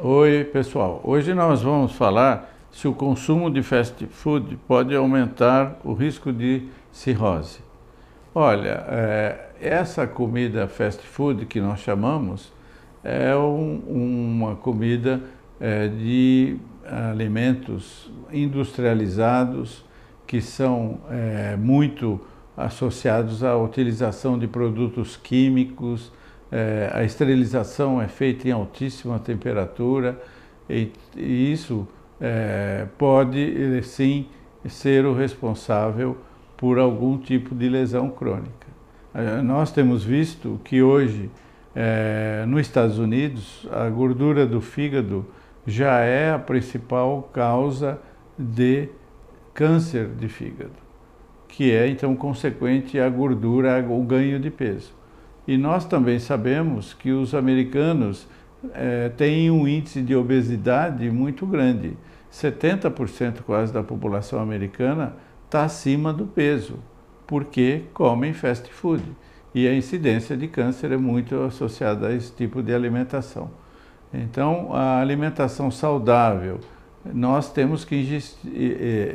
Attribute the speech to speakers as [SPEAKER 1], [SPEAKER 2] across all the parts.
[SPEAKER 1] Oi, pessoal. Hoje nós vamos falar se o consumo de fast food pode aumentar o risco de cirrose. Olha, é, essa comida fast food que nós chamamos é um, uma comida é, de alimentos industrializados que são é, muito associados à utilização de produtos químicos, é, a esterilização é feita em altíssima temperatura e, e isso é, pode sim ser o responsável por algum tipo de lesão crônica. É, nós temos visto que hoje, é, nos Estados Unidos, a gordura do fígado já é a principal causa de câncer de fígado, que é então consequente à gordura, o ganho de peso. E nós também sabemos que os americanos é, têm um índice de obesidade muito grande. 70% quase da população americana está acima do peso, porque comem fast food. E a incidência de câncer é muito associada a esse tipo de alimentação. Então, a alimentação saudável, nós temos que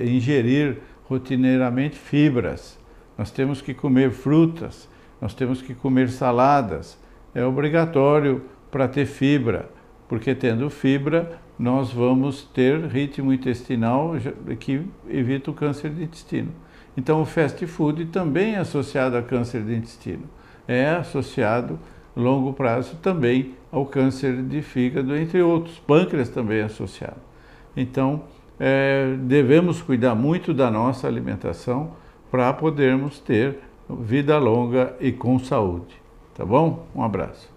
[SPEAKER 1] ingerir rotineiramente fibras, nós temos que comer frutas, nós temos que comer saladas. É obrigatório para ter fibra, porque tendo fibra nós vamos ter ritmo intestinal que evita o câncer de intestino. Então o fast food também é associado a câncer de intestino. É associado longo prazo também ao câncer de fígado, entre outros. Pâncreas também é associado. Então é, devemos cuidar muito da nossa alimentação para podermos ter vida longa e com saúde. Tá bom? Um abraço.